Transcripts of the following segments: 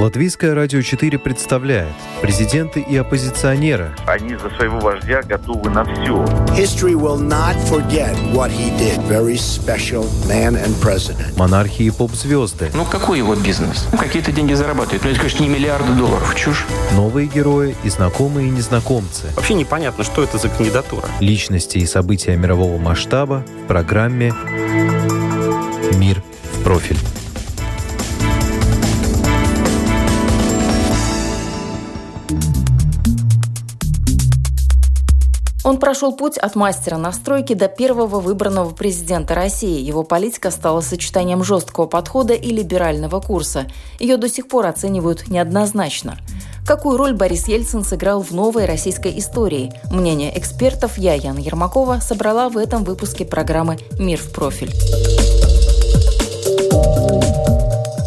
Латвийское радио 4 представляет президенты и оппозиционеры. Они за своего вождя готовы на все. History will not forget what he did. Very special man and president. Монархии и поп-звезды. Ну, какой его бизнес? Ну, какие-то деньги зарабатывает. Ну, это, конечно, не миллиарды долларов. Чушь. Новые герои и знакомые и незнакомцы. Вообще непонятно, что это за кандидатура. Личности и события мирового масштаба в программе «Мир в профиль». Он прошел путь от мастера настройки до первого выбранного президента России. Его политика стала сочетанием жесткого подхода и либерального курса. Ее до сих пор оценивают неоднозначно. Какую роль Борис Ельцин сыграл в новой российской истории? Мнение экспертов я, Яна Ермакова, собрала в этом выпуске программы «Мир в профиль».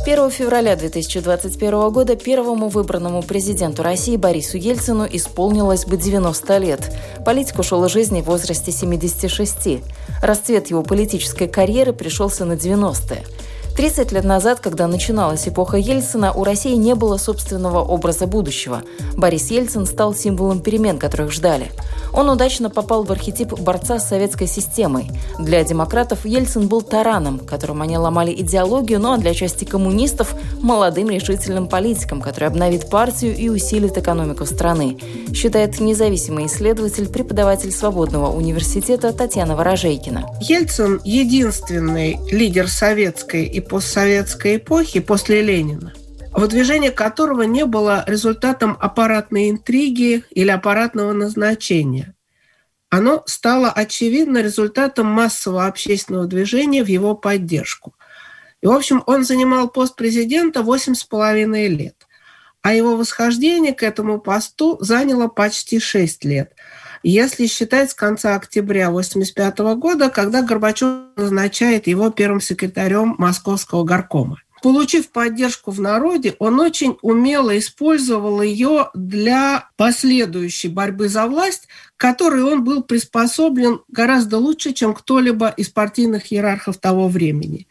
1 февраля 2021 года первому выбранному президенту России Борису Ельцину исполнилось бы 90 лет. Политик ушел из жизни в возрасте 76. Расцвет его политической карьеры пришелся на 90-е. 30 лет назад, когда начиналась эпоха Ельцина, у России не было собственного образа будущего. Борис Ельцин стал символом перемен, которых ждали. Он удачно попал в архетип борца с советской системой. Для демократов Ельцин был тараном, которым они ломали идеологию, ну а для части коммунистов – молодым решительным политиком, который обновит партию и усилит экономику страны, считает независимый исследователь, преподаватель Свободного университета Татьяна Ворожейкина. Ельцин – единственный лидер советской и постсоветской эпохи после Ленина, выдвижение которого не было результатом аппаратной интриги или аппаратного назначения. Оно стало очевидно результатом массового общественного движения в его поддержку. И, в общем, он занимал пост президента 8,5 лет, а его восхождение к этому посту заняло почти 6 лет – если считать с конца октября 1985 года, когда Горбачев назначает его первым секретарем Московского горкома. Получив поддержку в народе, он очень умело использовал ее для последующей борьбы за власть, которой он был приспособлен гораздо лучше, чем кто-либо из партийных иерархов того времени.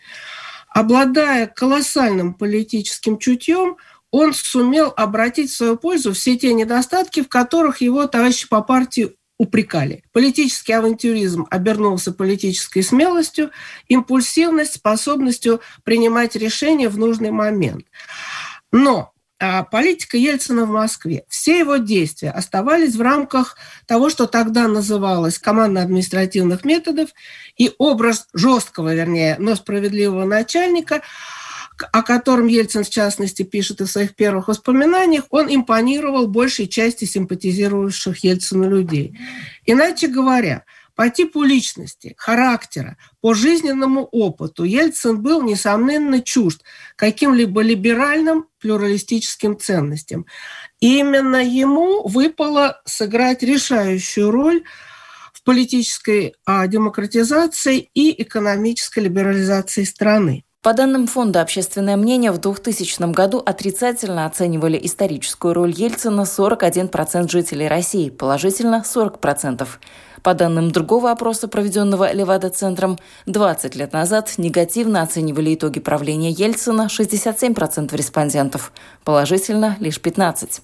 Обладая колоссальным политическим чутьем, он сумел обратить в свою пользу все те недостатки, в которых его товарищи по партии упрекали. Политический авантюризм обернулся политической смелостью, импульсивность, способностью принимать решения в нужный момент. Но а политика Ельцина в Москве, все его действия оставались в рамках того, что тогда называлось командно-административных методов, и образ жесткого, вернее, но справедливого начальника – о котором Ельцин, в частности, пишет в своих первых воспоминаниях, он импонировал большей части симпатизировавших Ельцину людей. Иначе говоря, по типу личности, характера, по жизненному опыту Ельцин был, несомненно, чужд каким-либо либеральным плюралистическим ценностям. И именно ему выпало сыграть решающую роль в политической а, демократизации и экономической либерализации страны. По данным Фонда «Общественное мнение», в 2000 году отрицательно оценивали историческую роль Ельцина 41% жителей России, положительно 40%. По данным другого опроса, проведенного Левада-центром, 20 лет назад негативно оценивали итоги правления Ельцина 67% респондентов, положительно лишь 15%.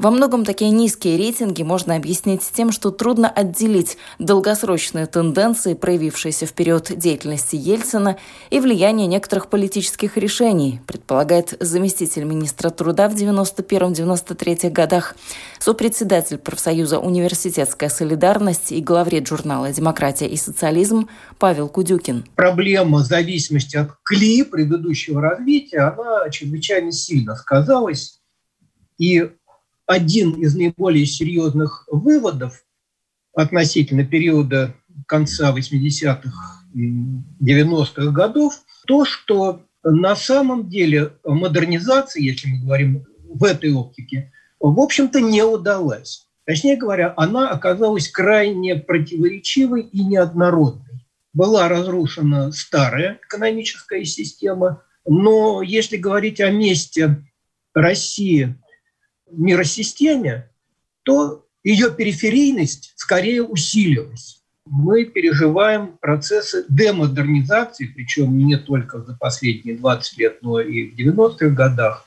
Во многом такие низкие рейтинги можно объяснить тем, что трудно отделить долгосрочные тенденции, проявившиеся в период деятельности Ельцина, и влияние некоторых политических решений, предполагает заместитель министра труда в 91-93 годах, сопредседатель профсоюза «Университетская солидарность» и главред журнала «Демократия и социализм» Павел Кудюкин. Проблема зависимости от КЛИ предыдущего развития, она чрезвычайно сильно сказалась. И один из наиболее серьезных выводов относительно периода конца 80-х и 90-х годов, то, что на самом деле модернизация, если мы говорим в этой оптике, в общем-то не удалась. Точнее говоря, она оказалась крайне противоречивой и неоднородной. Была разрушена старая экономическая система, но если говорить о месте России миросистеме, то ее периферийность скорее усилилась. Мы переживаем процессы демодернизации, причем не только за последние 20 лет, но и в 90-х годах.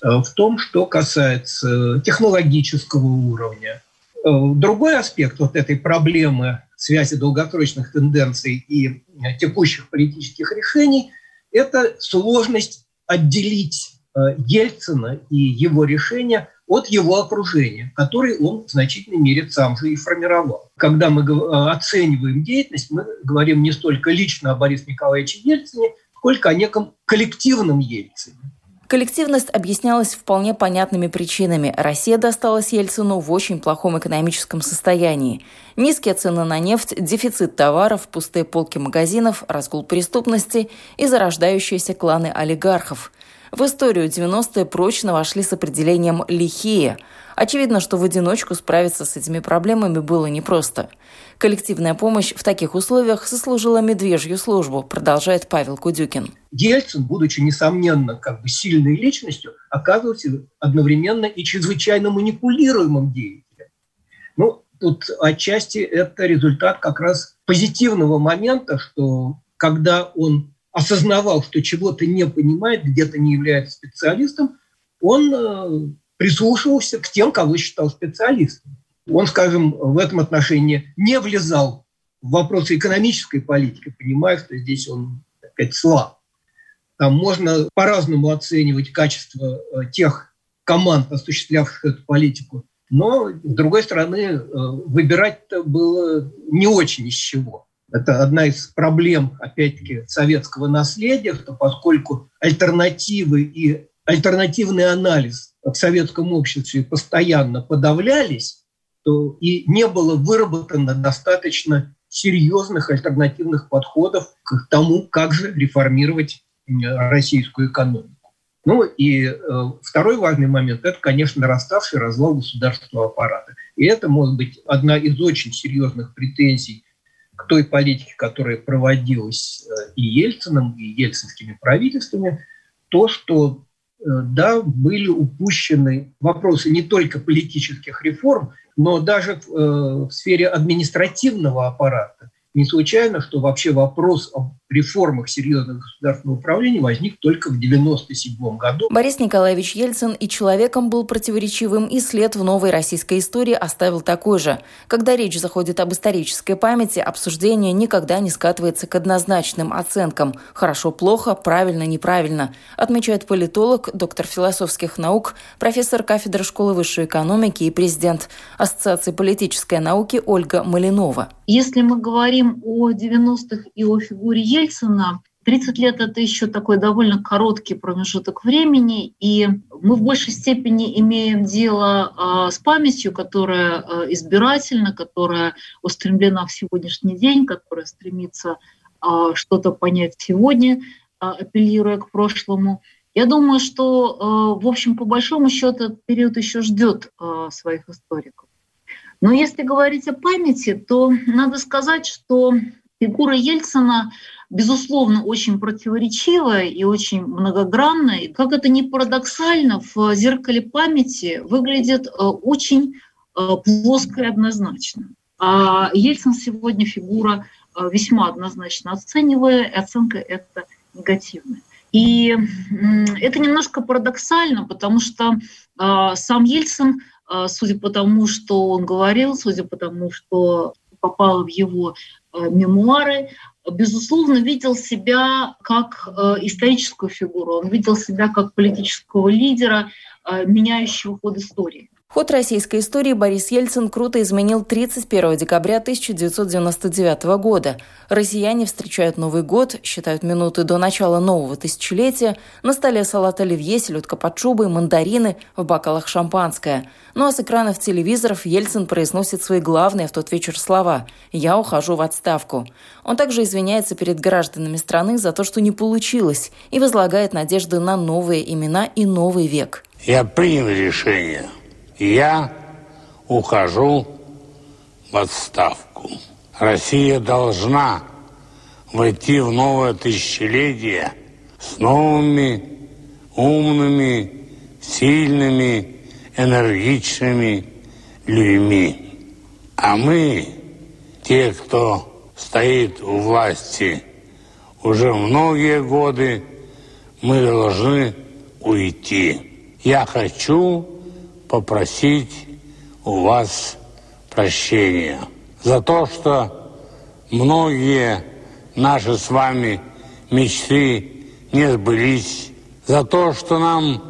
в том, что касается технологического уровня. Другой аспект вот этой проблемы связи долгосрочных тенденций и текущих политических решений – это сложность отделить Ельцина и его решения от его окружения, который он в значительной мере сам же и формировал. Когда мы э, оцениваем деятельность, мы говорим не столько лично о Борисе Николаевиче Ельцине, сколько о неком коллективном Ельцине. Коллективность объяснялась вполне понятными причинами. Россия досталась Ельцину в очень плохом экономическом состоянии. Низкие цены на нефть, дефицит товаров, пустые полки магазинов, разгул преступности и зарождающиеся кланы олигархов. В историю 90-е прочно вошли с определением «лихие». Очевидно, что в одиночку справиться с этими проблемами было непросто. Коллективная помощь в таких условиях сослужила медвежью службу, продолжает Павел Кудюкин. Ельцин, будучи, несомненно, как бы сильной личностью, оказывался одновременно и чрезвычайно манипулируемым деятелем. Ну, тут отчасти это результат как раз позитивного момента, что когда он осознавал, что чего-то не понимает, где-то не является специалистом, он э, прислушивался к тем, кого считал специалистом. Он, скажем, в этом отношении не влезал в вопросы экономической политики, понимая, что здесь он опять слаб. Там можно по-разному оценивать качество э, тех команд, осуществлявших эту политику, но, с другой стороны, э, выбирать было не очень из чего. Это одна из проблем, опять-таки, советского наследия, что поскольку альтернативы и альтернативный анализ в советском обществе постоянно подавлялись, то и не было выработано достаточно серьезных альтернативных подходов к тому, как же реформировать российскую экономику. Ну и э, второй важный момент – это, конечно, нараставший развал государственного аппарата. И это может быть одна из очень серьезных претензий к той политике, которая проводилась э, и Ельцином, и ельцинскими правительствами, то, что э, да, были упущены вопросы не только политических реформ, но даже в, э, в сфере административного аппарата. Не случайно, что вообще вопрос о реформах серьезного государственного управления возник только в 1997 году. Борис Николаевич Ельцин и человеком был противоречивым, и след в новой российской истории оставил такой же. Когда речь заходит об исторической памяти, обсуждение никогда не скатывается к однозначным оценкам «хорошо-плохо», «правильно-неправильно», отмечает политолог, доктор философских наук, профессор кафедры школы высшей экономики и президент Ассоциации политической науки Ольга Малинова. Если мы говорим о 90-х и о фигуре Ельцина, 30 лет — это еще такой довольно короткий промежуток времени, и мы в большей степени имеем дело а, с памятью, которая а, избирательна, которая устремлена в сегодняшний день, которая стремится а, что-то понять сегодня, апеллируя к прошлому. Я думаю, что, в общем, по большому счету, этот период еще ждет своих историков. Но если говорить о памяти, то надо сказать, что фигура Ельцина, безусловно, очень противоречивая и очень многогранная. И как это ни парадоксально, в зеркале памяти выглядит э, очень э, плоско и однозначно. А Ельцин сегодня фигура э, весьма однозначно оценивая, и оценка это негативная. И это немножко парадоксально, потому что сам Ельцин судя по тому, что он говорил, судя по тому, что попало в его мемуары, безусловно, видел себя как а, историческую фигуру, он видел себя как политического лидера, меняющего ход истории. Ход российской истории Борис Ельцин круто изменил 31 декабря 1999 года. Россияне встречают Новый год, считают минуты до начала нового тысячелетия, на столе салат оливье, селедка под шубой, мандарины, в бокалах шампанское. Ну а с экранов телевизоров Ельцин произносит свои главные в тот вечер слова «Я ухожу в отставку». Он также извиняется перед гражданами страны за то, что не получилось, и возлагает надежды на новые имена и новый век. Я принял решение – я ухожу в отставку. Россия должна войти в новое тысячелетие с новыми, умными, сильными, энергичными людьми. А мы, те, кто стоит у власти уже многие годы, мы должны уйти. я хочу попросить у вас прощения за то, что многие наши с вами мечты не сбылись, за то, что нам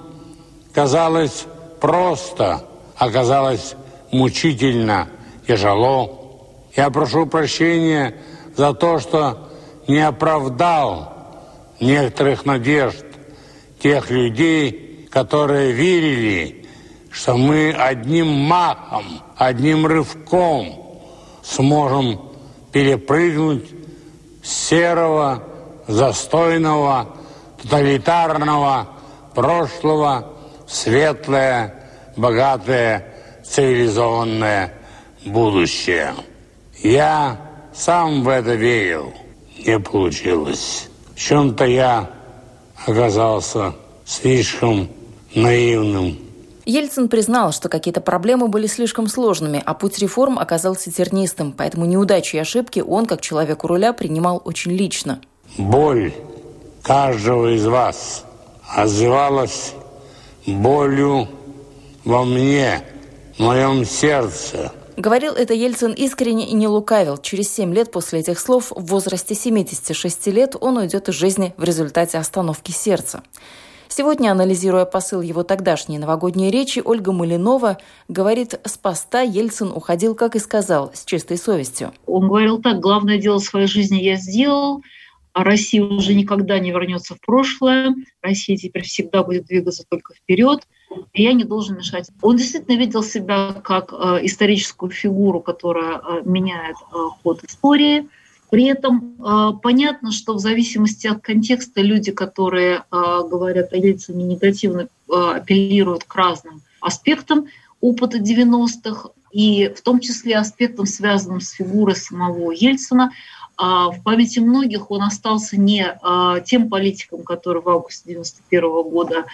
казалось просто, оказалось мучительно, тяжело. Я прошу прощения за то, что не оправдал некоторых надежд тех людей, которые верили, что мы одним махом, одним рывком сможем перепрыгнуть серого, застойного, тоталитарного прошлого в светлое, богатое, цивилизованное будущее. Я сам в это верил. Не получилось. В чем-то я оказался слишком наивным. Ельцин признал, что какие-то проблемы были слишком сложными, а путь реформ оказался тернистым, поэтому неудачи и ошибки он, как человек у руля, принимал очень лично. Боль каждого из вас отзывалась болью во мне, в моем сердце. Говорил это Ельцин искренне и не лукавил. Через 7 лет после этих слов, в возрасте 76 лет, он уйдет из жизни в результате остановки сердца. Сегодня, анализируя посыл его тогдашней новогодней речи, Ольга Малинова говорит, с поста Ельцин уходил, как и сказал, с чистой совестью. Он говорил так, главное дело своей жизни я сделал, а Россия уже никогда не вернется в прошлое, Россия теперь всегда будет двигаться только вперед, и я не должен мешать. Он действительно видел себя как э, историческую фигуру, которая э, меняет э, ход истории. При этом э, понятно, что в зависимости от контекста люди, которые э, говорят о Ельцине негативно, э, апеллируют к разным аспектам опыта 90-х, и в том числе аспектам, связанным с фигурой самого Ельцина, а в памяти многих он остался не а, тем политиком, который в августе 1991 года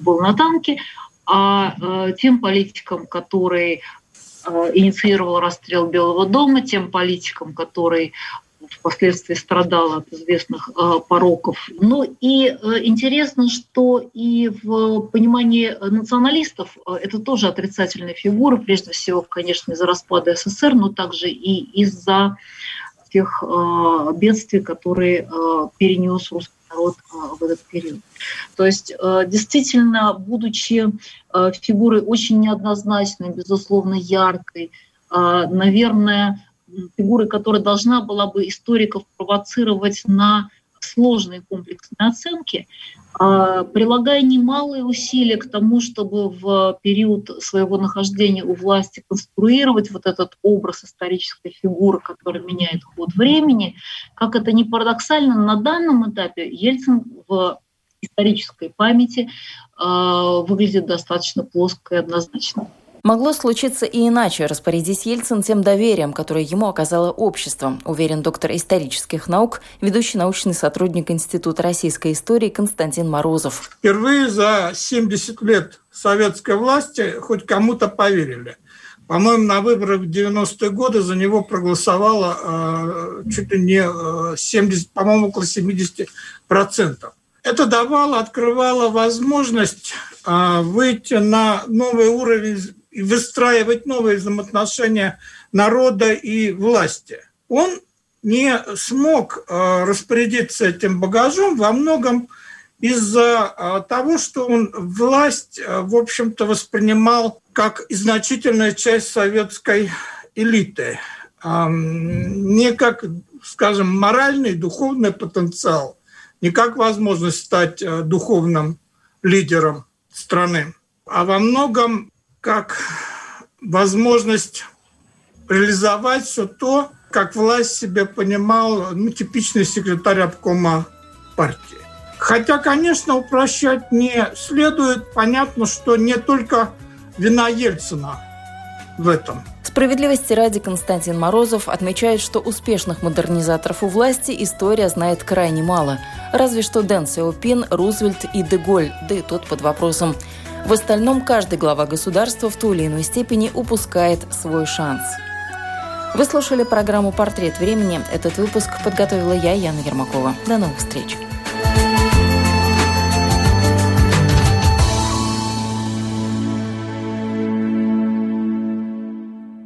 был на танке, а, а тем политиком, который инициировал расстрел Белого дома, тем политиком, который впоследствии страдал от известных пороков. Ну и интересно, что и в понимании националистов это тоже отрицательная фигура, прежде всего, конечно, из-за распада СССР, но также и из-за тех э, бедствий, которые э, перенес русский народ э, в этот период. То есть действительно, будучи фигурой очень неоднозначной, безусловно, яркой, наверное, фигурой, которая должна была бы историков провоцировать на сложные комплексные оценки, а, прилагая немалые усилия к тому, чтобы в период своего нахождения у власти конструировать вот этот образ исторической фигуры, который меняет ход времени. Как это не парадоксально, на данном этапе Ельцин в исторической памяти э, выглядит достаточно плоско и однозначно. Могло случиться и иначе, распорядись Ельцин тем доверием, которое ему оказало общество, уверен доктор исторических наук, ведущий научный сотрудник Института российской истории Константин Морозов. Впервые за 70 лет советской власти хоть кому-то поверили. По-моему, на выборах в 90-е годы за него проголосовало э, чуть ли не 70, э, по-моему, около 70 процентов. Это давало, открывало возможность э, выйти на новый уровень и выстраивать новые взаимоотношения народа и власти. Он не смог э, распорядиться этим багажом во многом из-за э, того, что он власть, э, в общем-то, воспринимал как значительная часть советской элиты, не как, скажем, моральный, духовный потенциал, не как возможность стать духовным лидером страны, а во многом как возможность реализовать все то, как власть себе понимал ну, типичный секретарь обкома партии. Хотя, конечно, упрощать не следует. Понятно, что не только вина Ельцина в этом. Справедливости ради Константин Морозов отмечает, что успешных модернизаторов у власти история знает крайне мало. Разве что Дэн Сяопин, Рузвельт и Деголь, да и тот под вопросом. В остальном каждый глава государства в той или иной степени упускает свой шанс. Вы слушали программу «Портрет времени». Этот выпуск подготовила я, Яна Ермакова. До новых встреч!